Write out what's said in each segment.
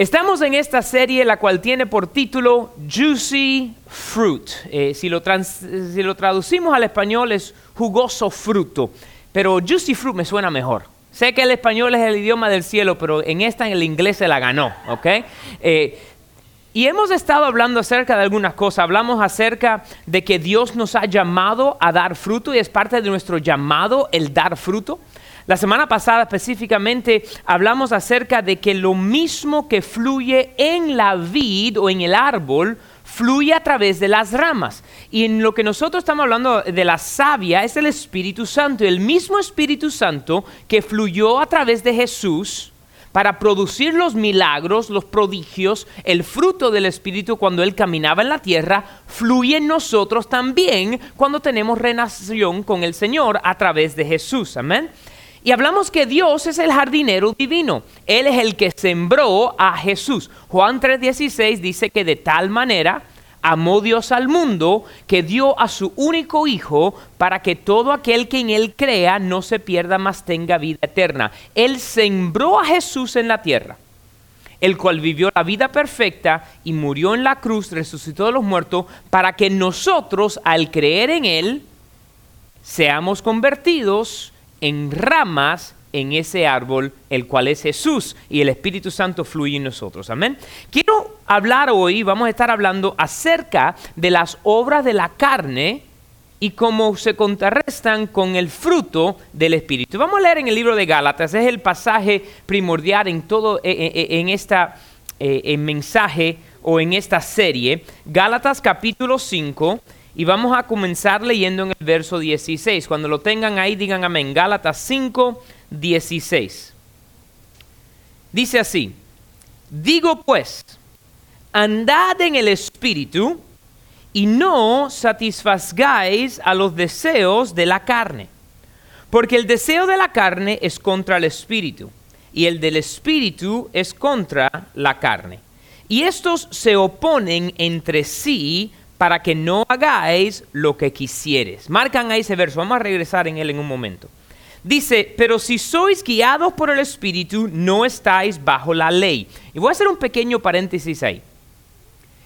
Estamos en esta serie la cual tiene por título Juicy Fruit. Eh, si, lo traducimos al español es jugoso fruto, pero Juicy Fruit me suena mejor. Sé que el español es el idioma del cielo, pero en esta en el inglés se la ganó, ¿ok? Eh, y hemos estado hablando acerca de algunas cosas. Hablamos acerca de que Dios nos ha llamado a dar fruto y es parte de nuestro llamado el dar fruto. La semana pasada específicamente hablamos acerca de que lo mismo que fluye en la vid o en el árbol, fluye a través de las ramas. Y en lo que nosotros estamos hablando de la savia es el Espíritu Santo, el mismo Espíritu Santo que fluyó a través de Jesús para producir los milagros, los prodigios, el fruto del Espíritu cuando Él caminaba en la tierra, fluye en nosotros también cuando tenemos renación con el Señor a través de Jesús. Amén. Y hablamos que Dios es el jardinero divino. Él es el que sembró a Jesús. Juan 3:16 dice que de tal manera amó Dios al mundo que dio a su único Hijo para que todo aquel que en Él crea no se pierda, más tenga vida eterna. Él sembró a Jesús en la tierra, el cual vivió la vida perfecta y murió en la cruz, resucitó de los muertos, para que nosotros, al creer en Él, seamos convertidos en ramas en ese árbol, el cual es Jesús, y el Espíritu Santo fluye en nosotros. Amén. Quiero hablar hoy, vamos a estar hablando acerca de las obras de la carne y cómo se contrarrestan con el fruto del Espíritu. Vamos a leer en el libro de Gálatas, es el pasaje primordial en todo, eh, eh, eh, en, esta mensaje o en esta serie. Gálatas capítulo 5 y vamos a comenzar leyendo en el verso 16. Cuando lo tengan ahí, digan amén. Gálatas 5, 16. Dice así, digo pues, andad en el Espíritu y no satisfagáis a los deseos de la carne. Porque el deseo de la carne es contra el Espíritu y el del Espíritu es contra la carne. Y estos se oponen entre sí para que no hagáis lo que quisieres. Marcan ahí ese verso, vamos a regresar en él en un momento. Dice, pero si sois guiados por el Espíritu, no estáis bajo la ley. Y voy a hacer un pequeño paréntesis ahí.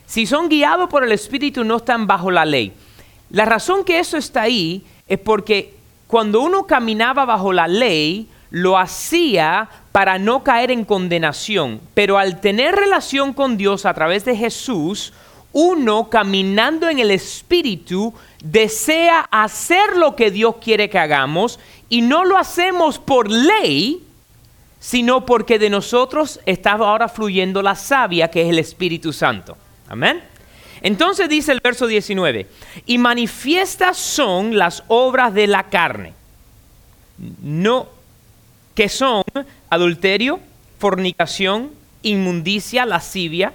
Si son guiados por el Espíritu, no están bajo la ley. La razón que eso está ahí es porque cuando uno caminaba bajo la ley, lo hacía para no caer en condenación. Pero al tener relación con Dios a través de Jesús, uno caminando en el Espíritu desea hacer lo que Dios quiere que hagamos y no lo hacemos por ley, sino porque de nosotros está ahora fluyendo la savia que es el Espíritu Santo. Amén. Entonces dice el verso 19, y manifiestas son las obras de la carne, no que son adulterio, fornicación, inmundicia, lascivia,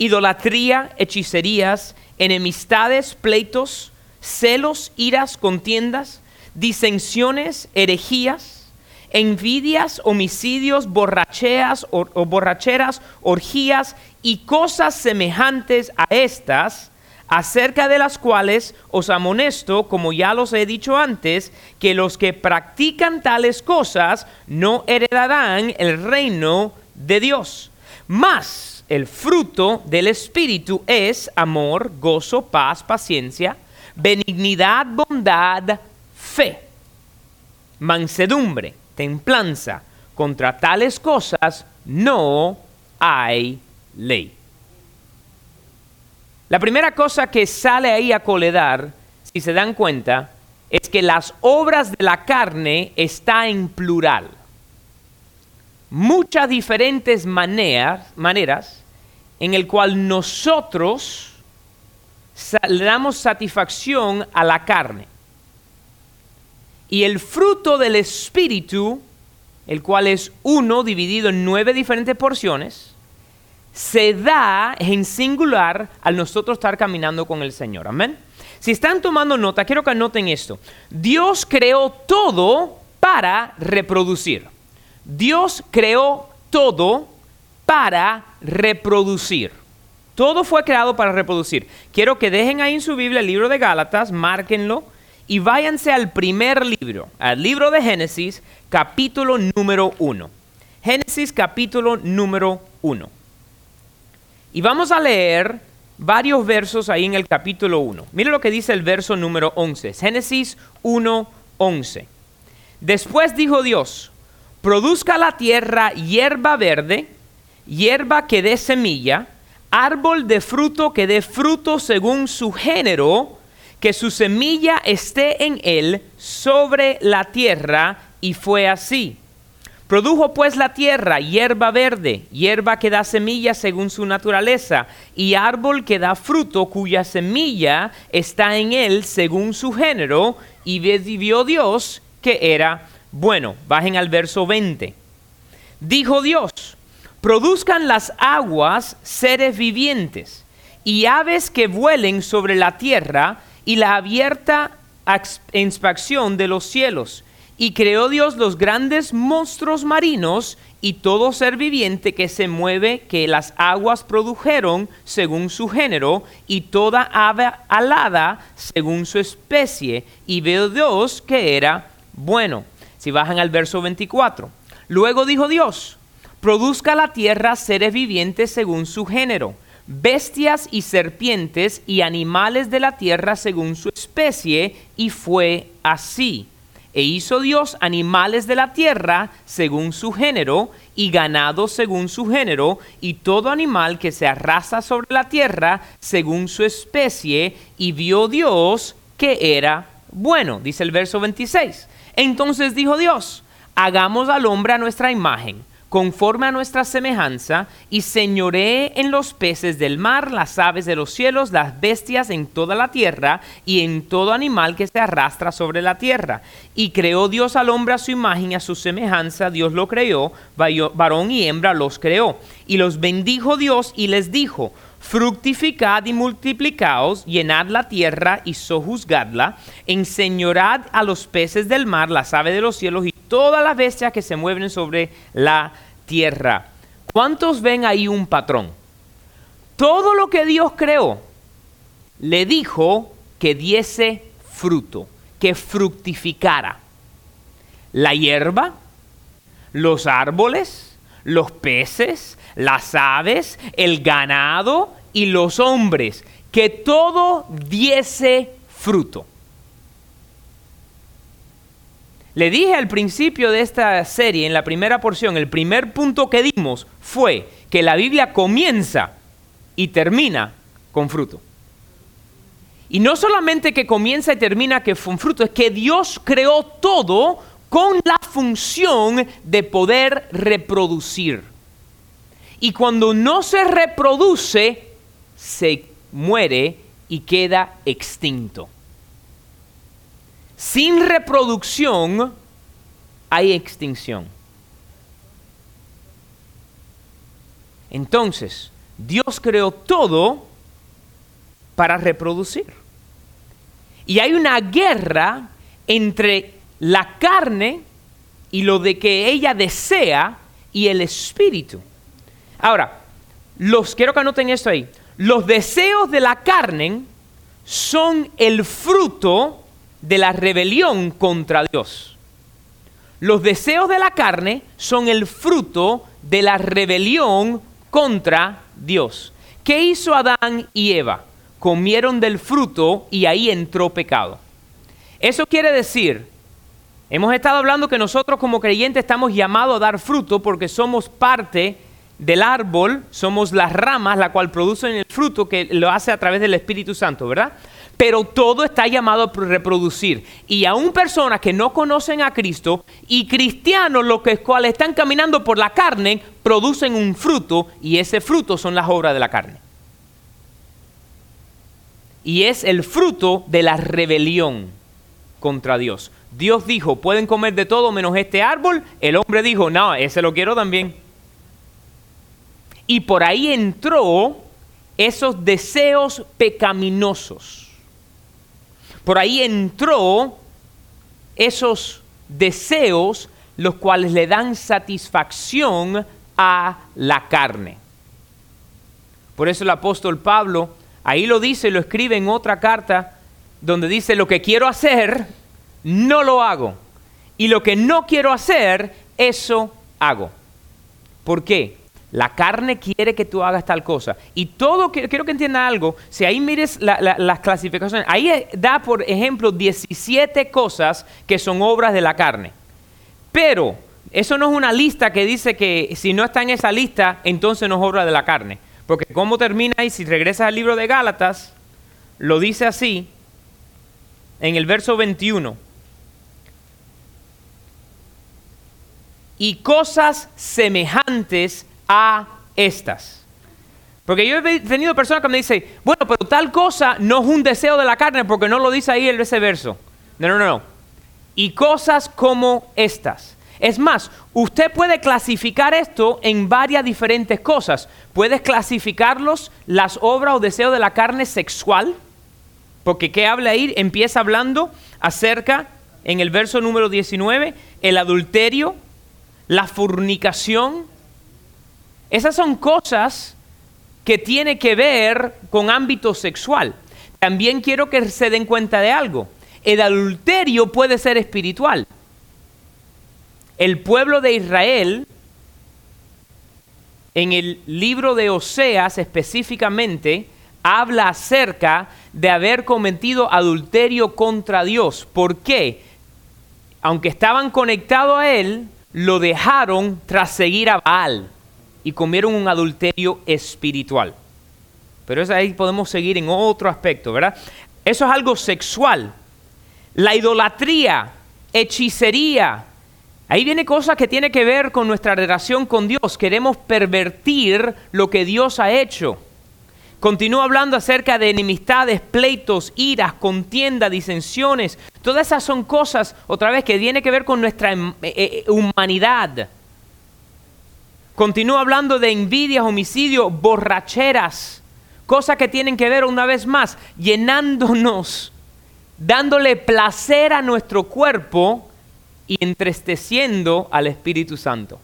idolatría, hechicerías, enemistades, pleitos, celos, iras, contiendas, disensiones, herejías, envidias, homicidios, borracheras, o, borracheras, orgías y cosas semejantes a estas, acerca de las cuales os amonesto, como ya los he dicho antes, que los que practican tales cosas no heredarán el reino de Dios. Más el fruto del Espíritu es amor, gozo, paz, paciencia, benignidad, bondad, fe, mansedumbre, templanza. Contra tales cosas no hay ley. La primera cosa que sale ahí a coledar, si se dan cuenta, es que las obras de la carne está en plural. Muchas diferentes maneras, maneras en el cual nosotros le damos satisfacción a la carne. Y el fruto del Espíritu, el cual es uno dividido en nueve diferentes porciones, se da en singular al nosotros estar caminando con el Señor. Amén. Si están tomando nota, quiero que anoten esto. Dios creó todo para reproducir. Dios creó todo para reproducir. Todo fue creado para reproducir. Quiero que dejen ahí en su Biblia el libro de Gálatas, márquenlo y váyanse al primer libro, al libro de Génesis, capítulo número uno. Génesis capítulo número uno. Y vamos a leer varios versos ahí en el capítulo 1. Mire lo que dice el verso número 11, Génesis 1, 11. Después dijo Dios, produzca la tierra hierba verde, hierba que dé semilla, árbol de fruto que dé fruto según su género, que su semilla esté en él sobre la tierra, y fue así. Produjo pues la tierra hierba verde, hierba que da semilla según su naturaleza, y árbol que da fruto cuya semilla está en él según su género, y vio Dios que era bueno. Bajen al verso 20. Dijo Dios, produzcan las aguas seres vivientes, y aves que vuelen sobre la tierra, y la abierta inspección de los cielos y creó Dios los grandes monstruos marinos y todo ser viviente que se mueve que las aguas produjeron según su género y toda ave alada según su especie. Y veo Dios que era bueno. Si bajan al verso 24. Luego dijo Dios, produzca la tierra seres vivientes según su género, bestias y serpientes y animales de la tierra según su especie, y fue así. E hizo Dios animales de la tierra según su género, y ganado según su género, y todo animal que se arrasa sobre la tierra según su especie, y vio Dios que era bueno, dice el verso 26. Entonces dijo Dios, hagamos al hombre a nuestra imagen conforme a nuestra semejanza, y señoree en los peces del mar, las aves de los cielos, las bestias en toda la tierra, y en todo animal que se arrastra sobre la tierra. Y creó Dios al hombre a su imagen y a su semejanza, Dios lo creó, varón y hembra los creó. Y los bendijo Dios y les dijo, fructificad y multiplicaos, llenad la tierra y sojuzgadla, enseñorad a los peces del mar, las aves de los cielos y todas las bestias que se mueven sobre la tierra. ¿Cuántos ven ahí un patrón? Todo lo que Dios creó le dijo que diese fruto, que fructificara. La hierba, los árboles, los peces, las aves, el ganado y los hombres, que todo diese fruto. Le dije al principio de esta serie, en la primera porción, el primer punto que dimos fue que la Biblia comienza y termina con fruto. Y no solamente que comienza y termina con fruto, es que Dios creó todo con la función de poder reproducir. Y cuando no se reproduce, se muere y queda extinto. Sin reproducción hay extinción. Entonces, Dios creó todo para reproducir. Y hay una guerra entre la carne y lo de que ella desea y el espíritu. Ahora, los quiero que anoten esto ahí. Los deseos de la carne son el fruto de la rebelión contra Dios. Los deseos de la carne son el fruto de la rebelión contra Dios. ¿Qué hizo Adán y Eva? Comieron del fruto y ahí entró pecado. Eso quiere decir, hemos estado hablando que nosotros como creyentes estamos llamados a dar fruto porque somos parte del árbol, somos las ramas, la cual producen el fruto que lo hace a través del Espíritu Santo, ¿verdad? pero todo está llamado a reproducir. Y aún personas que no conocen a Cristo y cristianos, los que cuales están caminando por la carne, producen un fruto y ese fruto son las obras de la carne. Y es el fruto de la rebelión contra Dios. Dios dijo, pueden comer de todo menos este árbol. El hombre dijo, no, ese lo quiero también. Y por ahí entró esos deseos pecaminosos por ahí entró esos deseos los cuales le dan satisfacción a la carne. Por eso el apóstol Pablo ahí lo dice, lo escribe en otra carta donde dice, lo que quiero hacer, no lo hago. Y lo que no quiero hacer, eso hago. ¿Por qué? La carne quiere que tú hagas tal cosa. Y todo, quiero que entienda algo, si ahí mires las clasificaciones, ahí da, por ejemplo, 17 cosas que son obras de la carne. Pero eso no es una lista que dice que si no está en esa lista, entonces no es obra de la carne. Porque cómo termina ahí, si regresas al libro de Gálatas, lo dice así, en el verso 21. Y cosas semejantes a estas. Porque yo he tenido personas que me dicen, bueno, pero tal cosa no es un deseo de la carne porque no lo dice ahí ese verso. No, no, no. Y cosas como estas. Es más, usted puede clasificar esto en varias diferentes cosas. Puedes clasificarlos las obras o deseos de la carne sexual, porque ¿qué habla ahí? Empieza hablando acerca, en el verso número 19, el adulterio, la fornicación. Esas son cosas que tienen que ver con ámbito sexual. También quiero que se den cuenta de algo. El adulterio puede ser espiritual el pueblo de Israel, en el libro de Oseas específicamente, habla acerca de haber cometido adulterio contra Dios. ¿Por qué? Aunque estaban conectados a Él, lo dejaron tras seguir a Baal y comieron un adulterio espiritual. Pero eso ahí podemos seguir en otro aspecto, ¿verdad? Eso es algo sexual. La idolatría, hechicería, Ahí viene cosas que tiene que ver con nuestra relación con Dios. Queremos pervertir lo que Dios ha hecho. Continúa hablando acerca de enemistades, pleitos, iras, contienda, disensiones. Todas esas son cosas, otra vez, que tiene que ver con nuestra eh, eh, humanidad. Continúa hablando de envidias, homicidio, borracheras. Cosas que tienen que ver, una vez más, llenándonos, dándole placer a nuestro cuerpo y entristeciendo al Espíritu Santo.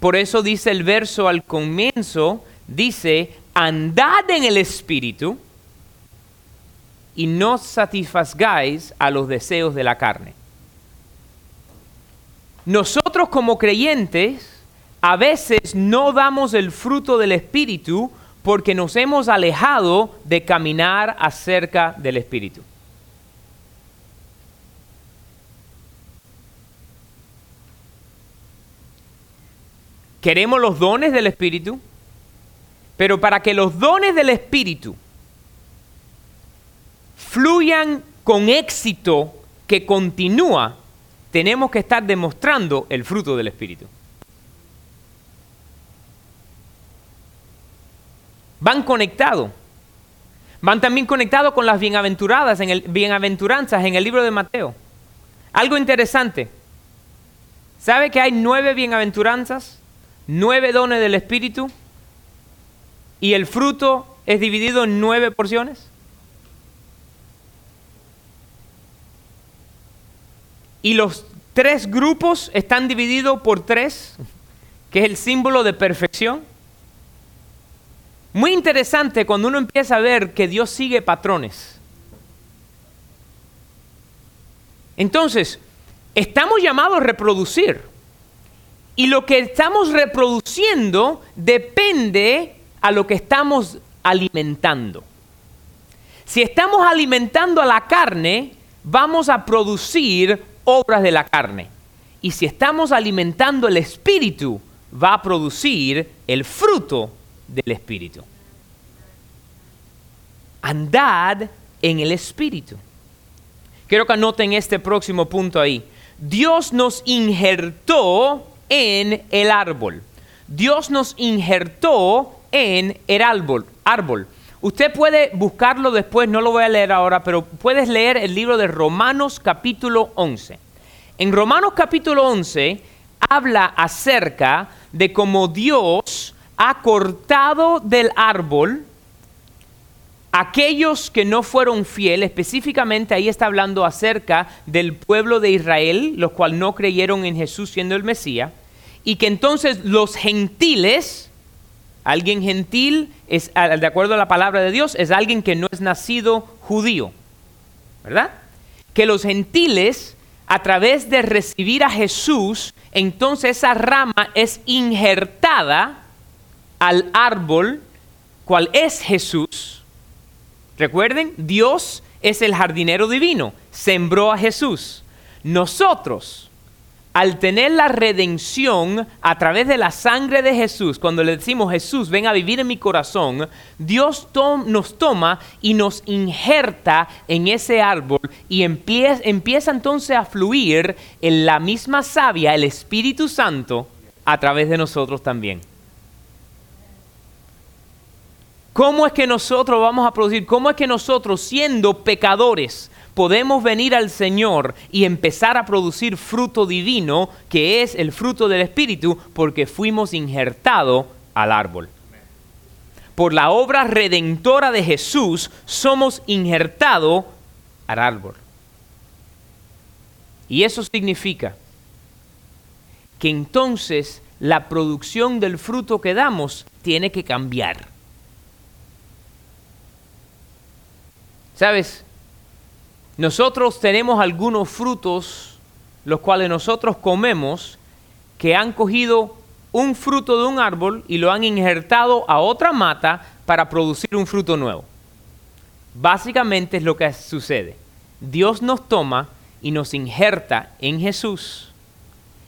Por eso dice el verso al comienzo, dice, andad en el Espíritu y no satisfagáis a los deseos de la carne. Nosotros como creyentes a veces no damos el fruto del Espíritu porque nos hemos alejado de caminar acerca del Espíritu. Queremos los dones del Espíritu, pero para que los dones del Espíritu fluyan con éxito que continúa, tenemos que estar demostrando el fruto del Espíritu. Van conectados. Van también conectados con las bienaventuradas en el, bienaventuranzas en el libro de Mateo. Algo interesante. ¿Sabe que hay nueve bienaventuranzas? nueve dones del Espíritu y el fruto es dividido en nueve porciones? Y los tres grupos están divididos por tres, que es el símbolo de perfección. Muy interesante cuando uno empieza a ver que Dios sigue patrones. Entonces, estamos llamados a reproducir. Y lo que estamos reproduciendo depende a lo que estamos alimentando. Si estamos alimentando a la carne, vamos a producir obras de la carne. Y si estamos alimentando el espíritu, va a producir el fruto del espíritu. Andad en el espíritu. Quiero que anoten este próximo punto ahí. Dios nos injertó en el árbol. Dios nos injertó en el árbol. árbol. Usted puede buscarlo después, no lo voy a leer ahora, pero puedes leer el libro de Romanos capítulo 11. En Romanos capítulo 11 habla acerca de cómo Dios ha cortado del árbol aquellos que no fueron fieles, específicamente ahí está hablando acerca del pueblo de Israel, los cuales no creyeron en Jesús siendo el Mesías, y que entonces los gentiles, alguien gentil, es, de acuerdo a la palabra de Dios, es alguien que no es nacido judío, ¿verdad? Que los gentiles a través de recibir a Jesús, entonces esa rama es injertada al árbol, cual es Jesús. Recuerden, Dios es el jardinero divino, sembró a Jesús. Nosotros, al tener la redención a través de la sangre de Jesús, cuando le decimos Jesús, ven a vivir en mi corazón, Dios nos toma y nos injerta en ese árbol y empieza, empieza entonces a fluir en la misma savia, el Espíritu Santo, a través de nosotros también. ¿Cómo es que nosotros vamos a producir? ¿Cómo es que nosotros, siendo pecadores, podemos venir al Señor y empezar a producir fruto divino, que es el fruto del Espíritu, porque fuimos injertados al árbol. Por la obra redentora de Jesús somos injertados al árbol. Y eso significa que entonces la producción del fruto que damos tiene que cambiar. ¿Sabes? Nosotros tenemos algunos frutos, los cuales nosotros comemos, que han cogido un fruto de un árbol y lo han injertado a otra mata para producir un fruto nuevo. Básicamente es lo que sucede. Dios nos toma y nos injerta en Jesús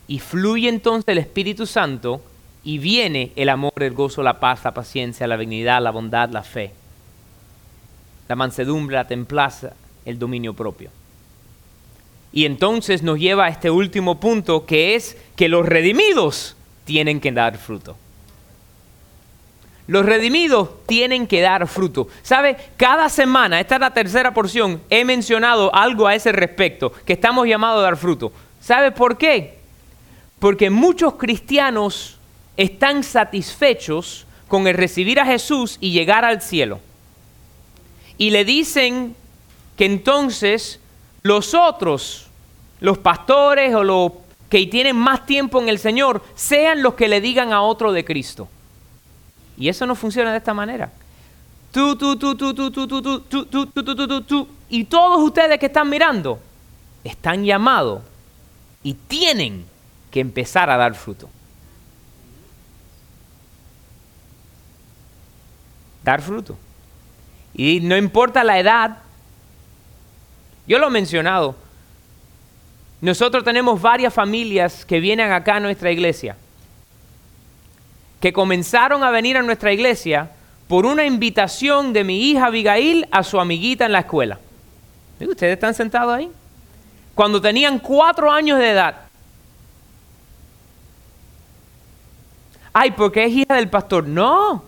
y fluye entonces el Espíritu Santo y viene el amor, el gozo, la paz, la paciencia, la dignidad, la bondad, la fe, la mansedumbre, la templaza, el dominio propio. Y entonces nos lleva a este último punto que es que los redimidos tienen que dar fruto. Los redimidos tienen que dar fruto. ¿Sabe? Cada semana, esta es la tercera porción, he mencionado algo a ese respecto, que estamos llamados a dar fruto. ¿Sabe por qué? Porque muchos cristianos están satisfechos con el recibir a Jesús y llegar al cielo. Y le dicen que entonces los otros, los pastores o los que tienen más tiempo en el Señor, sean los que le digan a otro de Cristo. Y eso no funciona de esta manera. Tú, tú, tú, tú, tú, tú, tú, tú, tú, tú, tú, tú, tú. Y todos ustedes que están mirando están llamados y tienen que empezar a dar fruto. Dar fruto. Y no importa la edad, yo lo he mencionado. Nosotros tenemos varias familias que vienen acá a nuestra iglesia, que comenzaron a venir a nuestra iglesia por una invitación de mi hija Abigail a su amiguita en la escuela. ¿Ustedes están sentados ahí? Cuando tenían cuatro años de edad. Ay, porque es hija del pastor. No,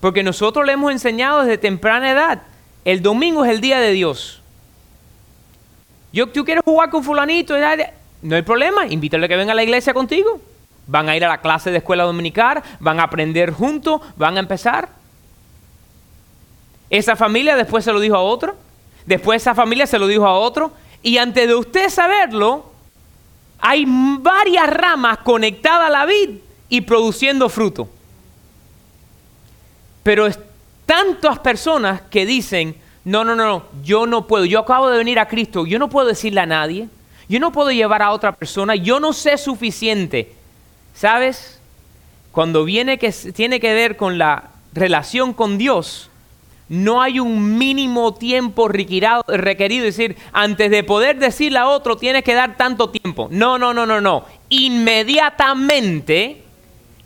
porque nosotros le hemos enseñado desde temprana edad. El domingo es el día de Dios. Yo, ¿Tú quieres jugar con fulanito? No hay problema, invítale a que venga a la iglesia contigo. Van a ir a la clase de escuela dominical, van a aprender juntos, van a empezar. Esa familia después se lo dijo a otro, después esa familia se lo dijo a otro, y antes de usted saberlo, hay varias ramas conectadas a la vid y produciendo fruto. Pero es tantas personas que dicen, no, no, no, yo no puedo. Yo acabo de venir a Cristo. Yo no puedo decirle a nadie. Yo no puedo llevar a otra persona. Yo no sé suficiente. ¿Sabes? Cuando viene que tiene que ver con la relación con Dios, no hay un mínimo tiempo requerido, es decir, antes de poder decirle a otro tienes que dar tanto tiempo. No, no, no, no, no. Inmediatamente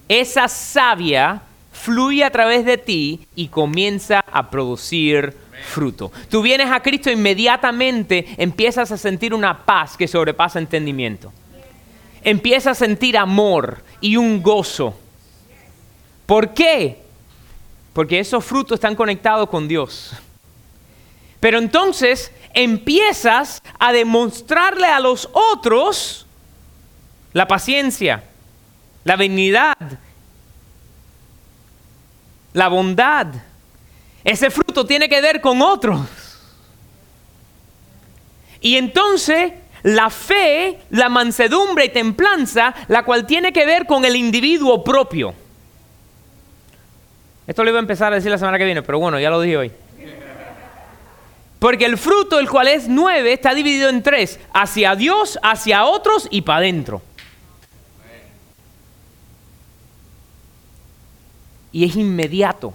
esa savia fluye a través de ti y comienza a producir fruto. Tú vienes a Cristo inmediatamente empiezas a sentir una paz que sobrepasa entendimiento. Empiezas a sentir amor y un gozo. ¿Por qué? Porque esos frutos están conectados con Dios. Pero entonces empiezas a demostrarle a los otros la paciencia, la benignidad, la bondad, ese fruto tiene que ver con otros. Y entonces la fe, la mansedumbre y templanza, la cual tiene que ver con el individuo propio. Esto lo iba a empezar a decir la semana que viene, pero bueno, ya lo dije hoy. Porque el fruto, el cual es nueve, está dividido en tres, hacia Dios, hacia otros y para adentro. Y es inmediato.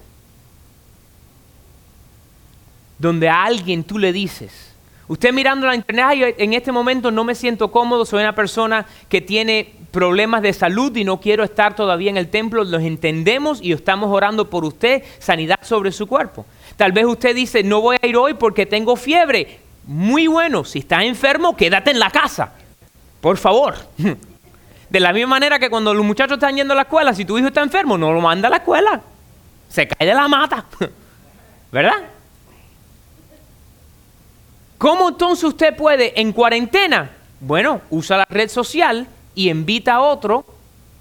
Donde a alguien tú le dices, usted mirando la internet, en este momento no me siento cómodo, soy una persona que tiene problemas de salud y no quiero estar todavía en el templo, los entendemos y estamos orando por usted, sanidad sobre su cuerpo. Tal vez usted dice, no voy a ir hoy porque tengo fiebre. Muy bueno, si estás enfermo, quédate en la casa. Por favor. De la misma manera que cuando los muchachos están yendo a la escuela, si tu hijo está enfermo, no lo manda a la escuela. Se cae de la mata. ¿Verdad? ¿Cómo entonces usted puede en cuarentena? Bueno, usa la red social y invita a otro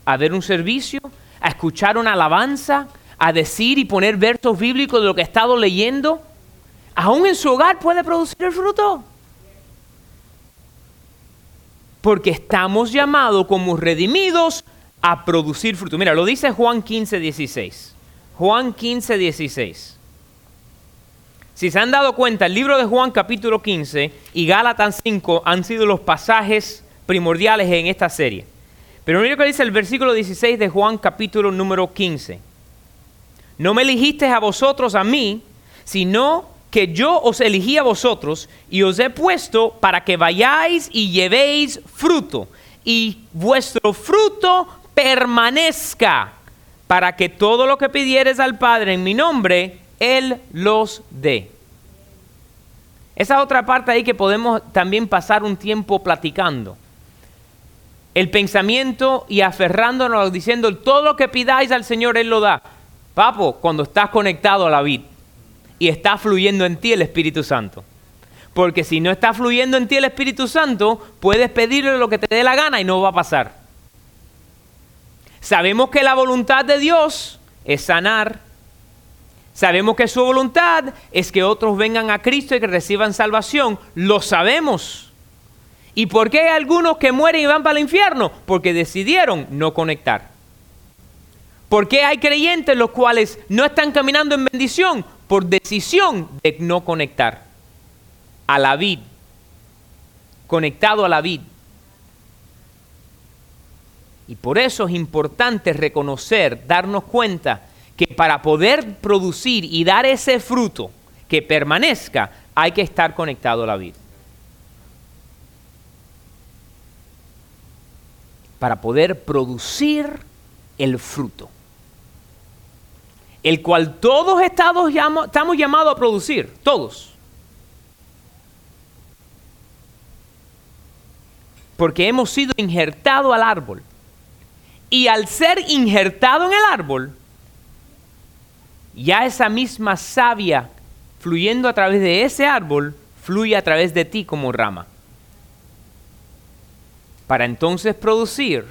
a ver un servicio, a escuchar una alabanza, a decir y poner versos bíblicos de lo que ha estado leyendo, aún en su hogar puede producir el fruto. Porque estamos llamados como redimidos a producir fruto. Mira, lo dice Juan 15, 16. Juan 15, 16. Si se han dado cuenta, el libro de Juan capítulo 15 y Gálatas 5 han sido los pasajes primordiales en esta serie. Pero mira que dice el versículo 16 de Juan capítulo número 15. No me elegiste a vosotros a mí, sino que yo os elegí a vosotros y os he puesto para que vayáis y llevéis fruto, y vuestro fruto permanezca, para que todo lo que pidieres al Padre en mi nombre, Él los dé. Esa otra parte ahí que podemos también pasar un tiempo platicando. El pensamiento y aferrándonos diciendo, todo lo que pidáis al Señor, Él lo da. Papo, cuando estás conectado a la vid y está fluyendo en ti el Espíritu Santo. Porque si no está fluyendo en ti el Espíritu Santo, puedes pedirle lo que te dé la gana y no va a pasar. Sabemos que la voluntad de Dios es sanar. Sabemos que su voluntad es que otros vengan a Cristo y que reciban salvación. Lo sabemos. ¿Y por qué hay algunos que mueren y van para el infierno? Porque decidieron no conectar. ¿Por qué hay creyentes los cuales no están caminando en bendición? Por decisión de no conectar a la vid, conectado a la vid. Y por eso es importante reconocer, darnos cuenta que para poder producir y dar ese fruto que permanezca, hay que estar conectado a la vid. Para poder producir el fruto el cual todos estamos llamados a producir, todos. Porque hemos sido injertados al árbol. Y al ser injertado en el árbol, ya esa misma savia fluyendo a través de ese árbol, fluye a través de ti como rama. Para entonces producir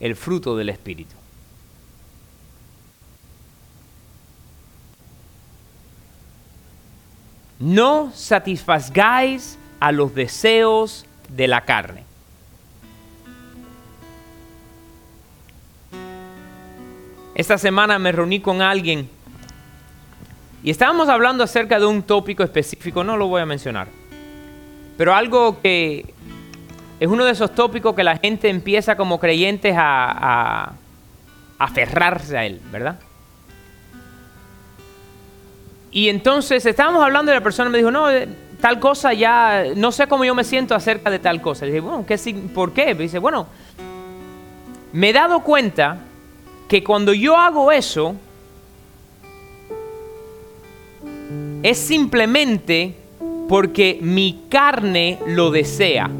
el fruto del Espíritu. no satisfagáis a los deseos de la carne. Esta semana me reuní con alguien y estábamos hablando acerca de un tópico específico, no lo voy a mencionar, pero algo que es uno de esos tópicos que la gente empieza como creyentes a, aferrarse a él, ¿verdad? Y entonces estábamos hablando y la persona me dijo, no, eh, tal cosa ya, no sé cómo yo me siento acerca de tal cosa. Le dije, bueno, ¿qué, ¿por qué? Me dice, bueno, me he dado cuenta que cuando yo hago eso, es simplemente porque mi carne lo desea.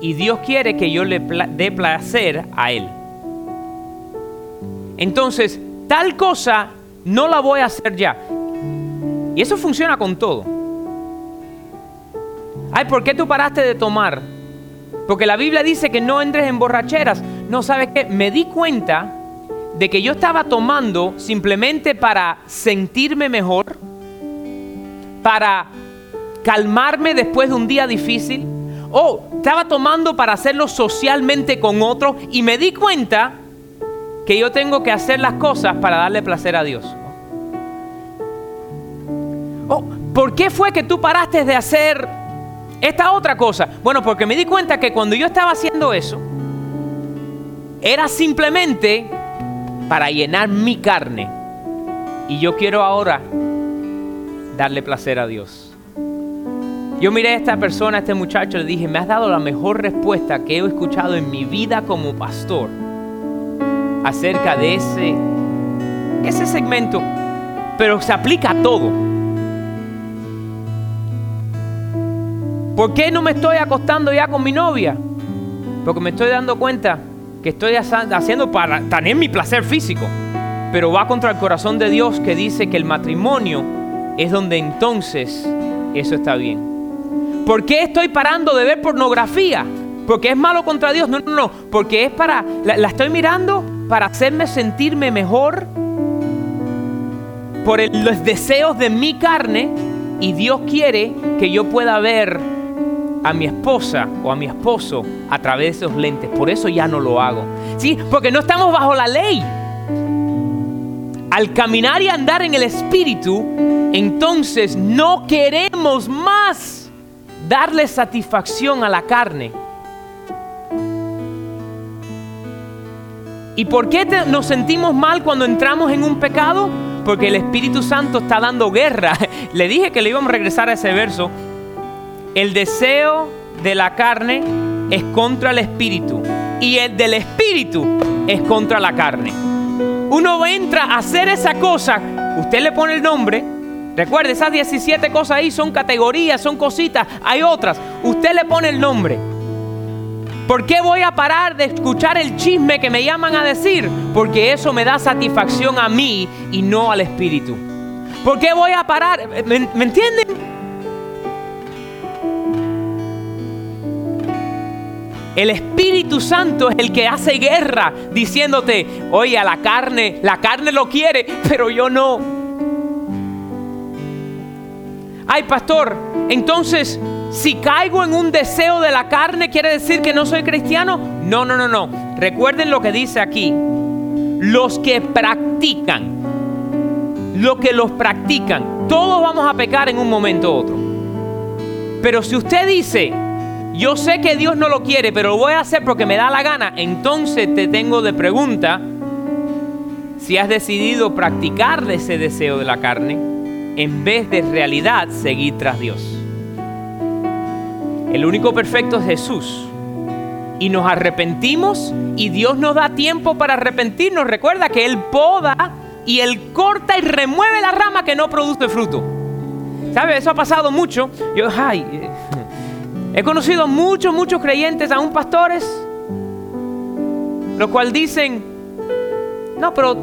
Y Dios quiere que yo le dé placer a Él. Entonces, tal cosa no la voy a hacer ya. Y eso funciona con todo. Ay, ¿por qué tú paraste de tomar? Porque la Biblia dice que no entres en borracheras. No, ¿sabes qué? Me di cuenta de que yo estaba tomando simplemente para sentirme mejor, para calmarme después de un día difícil, o estaba tomando para hacerlo socialmente con otros y me di cuenta que yo tengo que hacer las cosas para darle placer a Dios. Oh, ¿por qué fue que tú paraste de hacer esta otra cosa? Bueno, porque me di cuenta que cuando yo estaba haciendo eso, era simplemente para llenar mi carne. Y yo quiero ahora darle placer a Dios. Yo miré a esta persona, a este muchacho, le dije, me has dado la mejor respuesta que he escuchado en mi vida como pastor acerca de ese, ese segmento, pero se aplica a todo. ¿Por qué no me estoy acostando ya con mi novia? Porque me estoy dando cuenta que estoy haciendo para tener mi placer físico. Pero va contra el corazón de Dios que dice que el matrimonio es donde entonces eso está bien. ¿Por qué estoy parando de ver pornografía? Porque es malo contra Dios. No, no, no. Porque es para. La, la estoy mirando para hacerme sentirme mejor por los deseos de mi carne. Y Dios quiere que yo pueda ver a mi esposa o a mi esposo a través de esos lentes. Por eso ya no lo hago. ¿Sí? Porque no estamos bajo la ley. Al caminar y andar en el Espíritu, entonces no queremos más darle satisfacción a la carne. ¿Y por qué nos sentimos mal cuando entramos en un pecado? Porque el Espíritu Santo está dando guerra. Le dije que le íbamos a regresar a ese verso el deseo de la carne es contra el espíritu y el del espíritu es contra la carne. Uno entra a hacer esa cosa, usted le pone el nombre, recuerde, esas 17 cosas ahí son categorías, son cositas, hay otras, usted le pone el nombre. ¿Por qué voy a parar de escuchar el chisme que me llaman a decir? Porque eso me da satisfacción a mí y no al espíritu. ¿Por qué voy a parar? ¿Me, ¿me entienden? El Espíritu Santo es el que hace guerra diciéndote, oye, a la carne, la carne lo quiere, pero yo no. Ay, pastor, entonces, si caigo en un deseo de la carne, ¿quiere decir que no soy cristiano? No, no, no, no. Recuerden lo que dice aquí. Los que practican, lo que los practican, todos vamos a pecar en un momento u otro. Pero si usted dice, yo sé que Dios no lo quiere, pero lo voy a hacer porque me da la gana, entonces te tengo de pregunta si has decidido practicar ese deseo de la carne en vez de realidad seguir tras Dios. El único perfecto es Jesús. Y nos arrepentimos y Dios nos da tiempo para arrepentirnos. Recuerda que Él poda y Él corta y remueve la rama que no produce fruto. ¿Sabe? Eso ha pasado mucho. Yo, ay, He conocido muchos, muchos creyentes, aún pastores, los cuales dicen, no, pero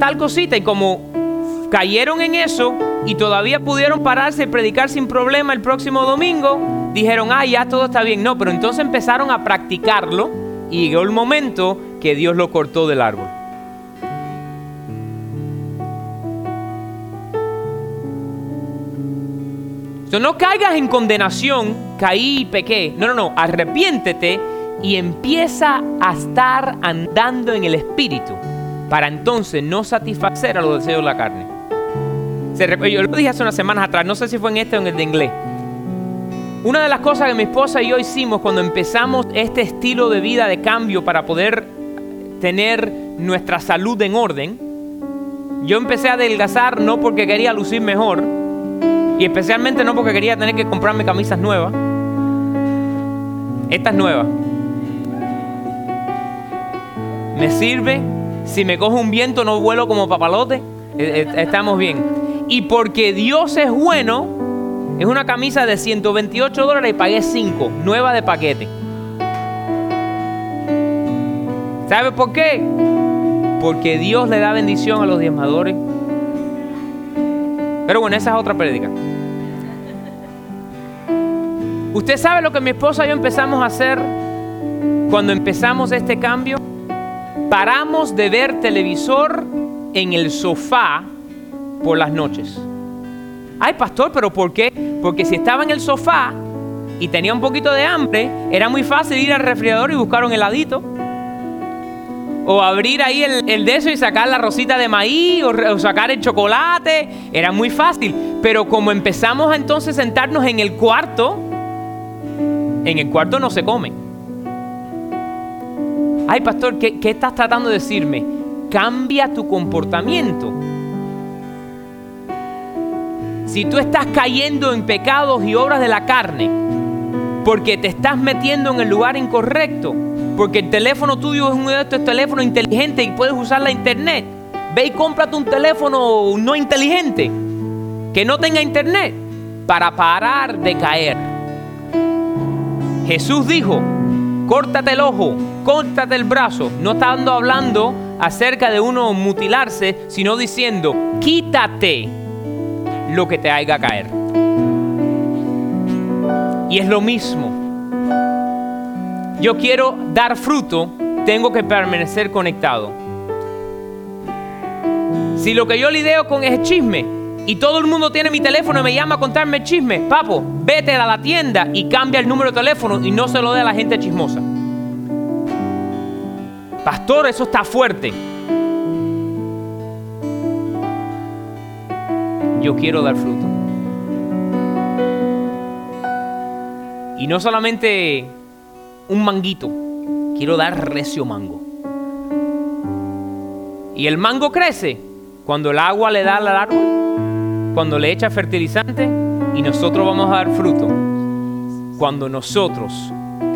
tal cosita, y como cayeron en eso y todavía pudieron pararse y predicar sin problema el próximo domingo, dijeron, ah, ya todo está bien. No, pero entonces empezaron a practicarlo y llegó el momento que Dios lo cortó del árbol. No caigas en condenación, caí y pequé. No, no, no, arrepiéntete y empieza a estar andando en el Espíritu para entonces no satisfacer a los deseos de la carne. Yo lo dije hace unas semanas atrás, no sé si fue en este o en el de inglés. Una de las cosas que mi esposa y yo hicimos cuando empezamos este estilo de vida de cambio para poder tener nuestra salud en orden, yo empecé a adelgazar no porque quería lucir mejor, y especialmente no porque quería tener que comprarme camisas nuevas. Esta es nueva. Me sirve. Si me coge un viento no vuelo como papalote. Eh, eh, estamos bien. Y porque Dios es bueno, es una camisa de 128 dólares y pagué 5, nueva de paquete. ¿Sabe por qué? Porque Dios le da bendición a los diezmadores pero bueno, esa es otra prédica. ¿Usted sabe lo que mi esposa y yo empezamos a hacer cuando empezamos este cambio? Paramos de ver televisor en el sofá por las noches. Ay, pastor, pero ¿por qué? Porque si estaba en el sofá y tenía un poquito de hambre, era muy fácil ir al refrigerador y buscar un heladito. O abrir ahí el, el de eso y sacar la rosita de maíz o, sacar el chocolate. Era muy fácil. Pero como empezamos a entonces sentarnos en el cuarto, en el cuarto no se come. Ay, pastor, ¿qué, qué estás tratando de decirme? Cambia tu comportamiento. Si tú estás cayendo en pecados y obras de la carne, porque te estás metiendo en el lugar incorrecto, porque el teléfono tuyo es uno de estos teléfonos inteligentes y puedes usar la internet, ve y cómprate un teléfono no inteligente, que no tenga internet, para parar de caer. Jesús dijo, córtate el ojo, córtate el brazo. No estando hablando acerca de uno mutilarse, sino diciendo, quítate lo que te haga caer. Y es lo mismo. Yo quiero dar fruto, tengo que permanecer conectado. Si lo que yo lidio con es chisme y todo el mundo tiene mi teléfono y me llama a contarme chisme, papo, vete a la tienda y cambia el número de teléfono y no se lo dé a la gente chismosa. Pastor, eso está fuerte. Yo quiero dar fruto. Y no solamente un manguito, quiero dar recio mango. Y el mango crece cuando el agua le da al árbol, cuando le echa fertilizante y nosotros vamos a dar fruto. Cuando nosotros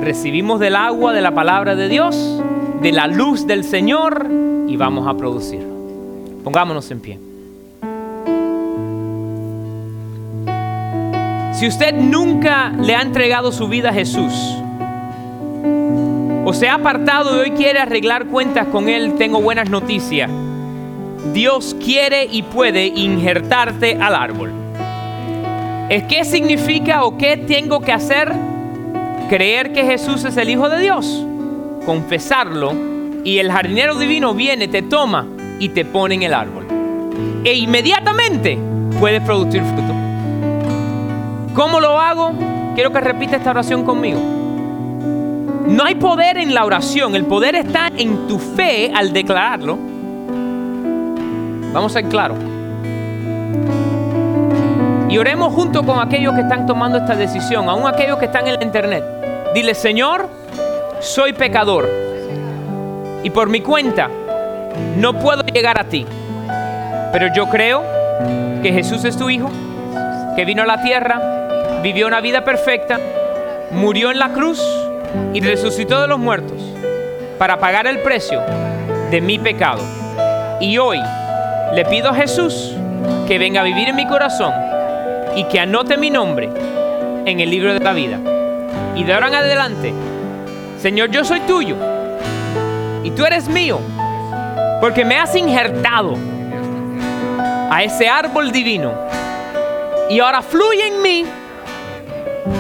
recibimos del agua de la palabra de Dios, de la luz del Señor y vamos a producir. Pongámonos en pie. Si usted nunca le ha entregado su vida a Jesús, o se ha apartado y hoy quiere arreglar cuentas con Él, tengo buenas noticias. Dios quiere y puede injertarte al árbol. ¿Es qué significa o qué tengo que hacer? Creer que Jesús es el Hijo de Dios, confesarlo y el jardinero divino viene, te toma y te pone en el árbol. E inmediatamente puedes producir fruto. ¿Cómo lo hago? Quiero que repita esta oración conmigo. No hay poder en la oración, el poder está en tu fe al declararlo. Vamos a ser claros. Y oremos junto con aquellos que están tomando esta decisión, aún aquellos que están en la internet. Dile, Señor, soy pecador. Y por mi cuenta no puedo llegar a ti. Pero yo creo que Jesús es tu Hijo, que vino a la tierra, vivió una vida perfecta, murió en la cruz y resucitó de los muertos para pagar el precio de mi pecado. Y hoy le pido a Jesús que venga a vivir en mi corazón y que anote mi nombre en el libro de la vida. Y de ahora en adelante, Señor, yo soy tuyo y tú eres mío, porque me has injertado a ese árbol divino. Y ahora fluye en mí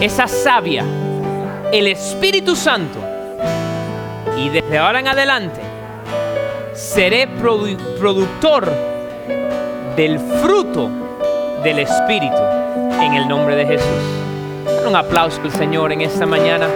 esa savia, el Espíritu Santo. Y desde ahora en adelante seré produ- productor del fruto del Espíritu en el nombre de Jesús. Un aplauso al Señor en esta mañana.